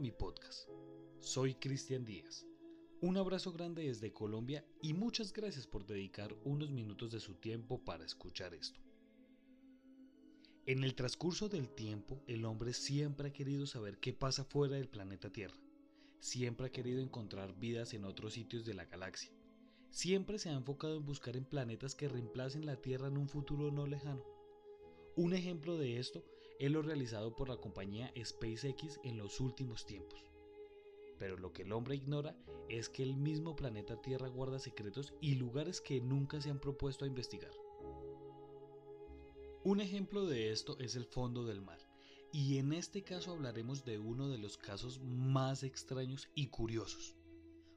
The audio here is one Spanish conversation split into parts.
mi podcast. Soy Cristian Díaz. Un abrazo grande desde Colombia y muchas gracias por dedicar unos minutos de su tiempo para escuchar esto. En el transcurso del tiempo, el hombre siempre ha querido saber qué pasa fuera del planeta Tierra. Siempre ha querido encontrar vidas en otros sitios de la galaxia. Siempre se ha enfocado en buscar en planetas que reemplacen la Tierra en un futuro no lejano. Un ejemplo de esto es lo realizado por la compañía SpaceX en los últimos tiempos. Pero lo que el hombre ignora es que el mismo planeta Tierra guarda secretos y lugares que nunca se han propuesto a investigar. Un ejemplo de esto es el fondo del mar, y en este caso hablaremos de uno de los casos más extraños y curiosos.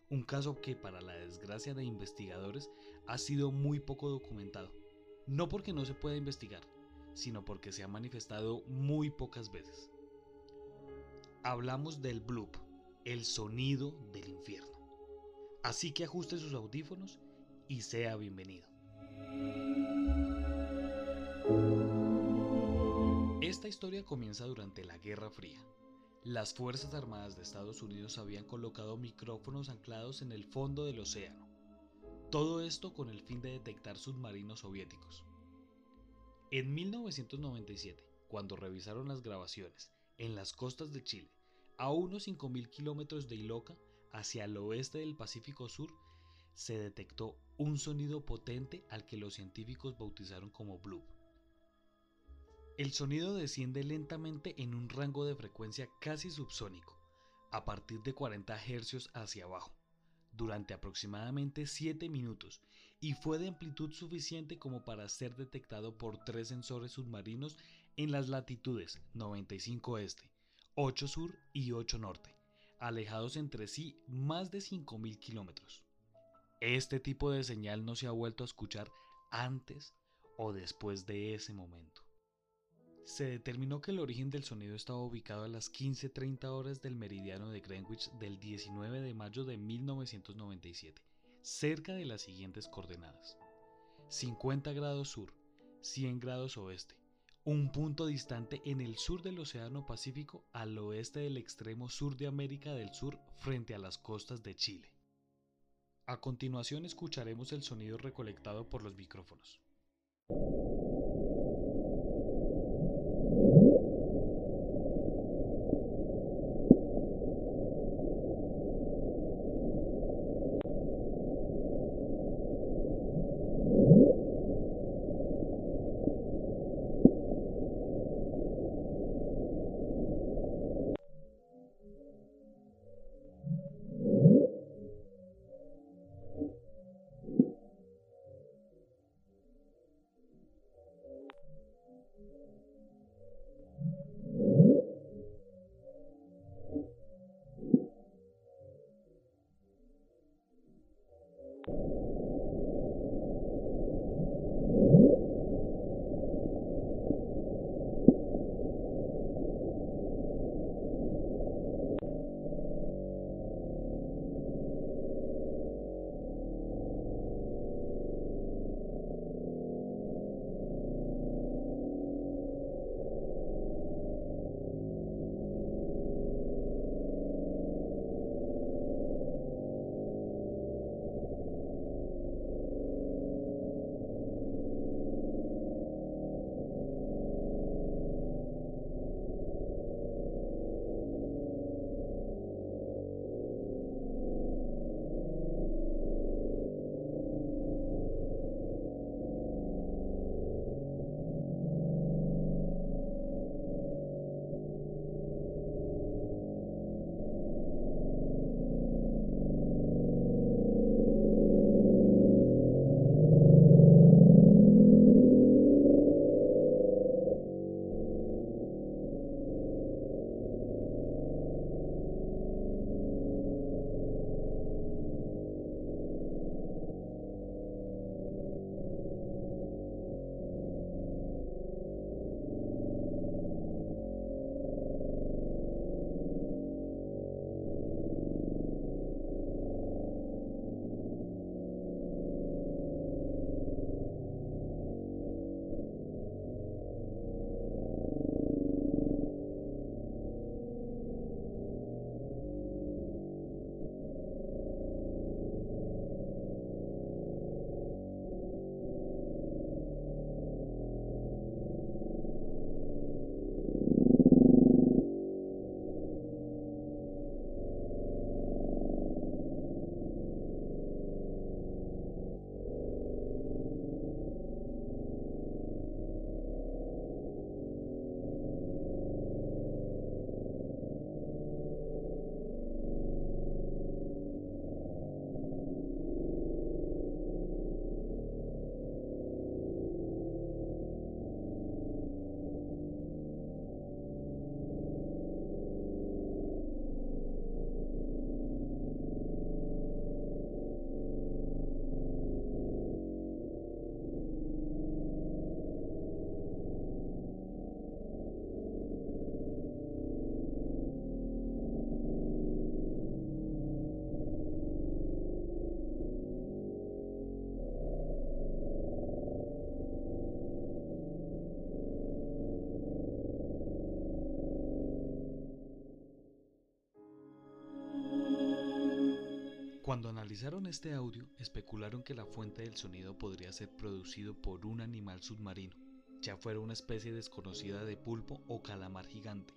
Un caso que para la desgracia de investigadores ha sido muy poco documentado, no porque no se pueda investigar, sino porque se ha manifestado muy pocas veces. Hablamos del bloop, el sonido del infierno. Así que ajuste sus audífonos y sea bienvenido. Esta historia comienza durante la Guerra Fría. Las Fuerzas Armadas de Estados Unidos habían colocado micrófonos anclados en el fondo del océano. Todo esto con el fin de detectar submarinos soviéticos. En 1997, cuando revisaron las grabaciones en las costas de Chile, a unos 5.000 kilómetros de Iloca, hacia el oeste del Pacífico Sur, se detectó un sonido potente al que los científicos bautizaron como bloop. El sonido desciende lentamente en un rango de frecuencia casi subsónico, a partir de 40 Hz hacia abajo, durante aproximadamente 7 minutos y fue de amplitud suficiente como para ser detectado por tres sensores submarinos en las latitudes 95 este, 8 sur y 8 norte, alejados entre sí más de 5.000 kilómetros. Este tipo de señal no se ha vuelto a escuchar antes o después de ese momento. Se determinó que el origen del sonido estaba ubicado a las 15.30 horas del meridiano de Greenwich del 19 de mayo de 1997 cerca de las siguientes coordenadas. 50 grados sur, 100 grados oeste, un punto distante en el sur del Océano Pacífico al oeste del extremo sur de América del Sur frente a las costas de Chile. A continuación escucharemos el sonido recolectado por los micrófonos. Cuando analizaron este audio, especularon que la fuente del sonido podría ser producido por un animal submarino, ya fuera una especie desconocida de pulpo o calamar gigante,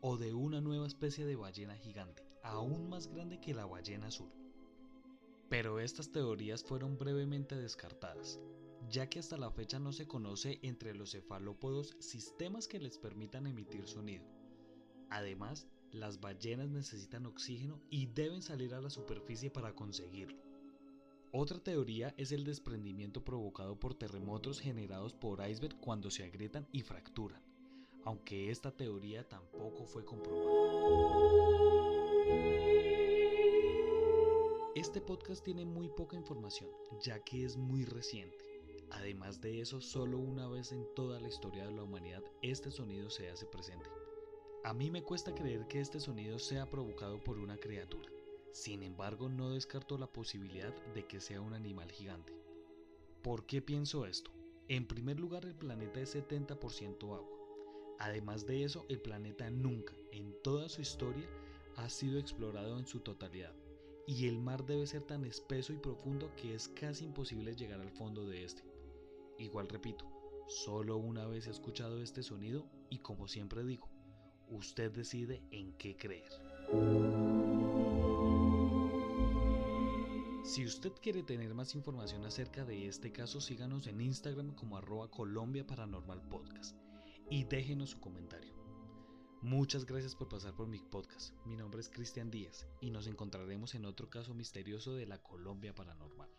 o de una nueva especie de ballena gigante, aún más grande que la ballena azul. Pero estas teorías fueron brevemente descartadas, ya que hasta la fecha no se conoce entre los cefalópodos sistemas que les permitan emitir sonido. Además, las ballenas necesitan oxígeno y deben salir a la superficie para conseguirlo. Otra teoría es el desprendimiento provocado por terremotos generados por iceberg cuando se agrietan y fracturan, aunque esta teoría tampoco fue comprobada. Este podcast tiene muy poca información, ya que es muy reciente. Además de eso, solo una vez en toda la historia de la humanidad este sonido se hace presente. A mí me cuesta creer que este sonido sea provocado por una criatura. Sin embargo, no descarto la posibilidad de que sea un animal gigante. ¿Por qué pienso esto? En primer lugar, el planeta es 70% agua. Además de eso, el planeta nunca, en toda su historia, ha sido explorado en su totalidad. Y el mar debe ser tan espeso y profundo que es casi imposible llegar al fondo de este. Igual repito, solo una vez he escuchado este sonido y como siempre digo, Usted decide en qué creer. Si usted quiere tener más información acerca de este caso, síganos en Instagram como arroba Colombia Paranormal Podcast y déjenos su comentario. Muchas gracias por pasar por mi podcast. Mi nombre es Cristian Díaz y nos encontraremos en otro caso misterioso de la Colombia Paranormal.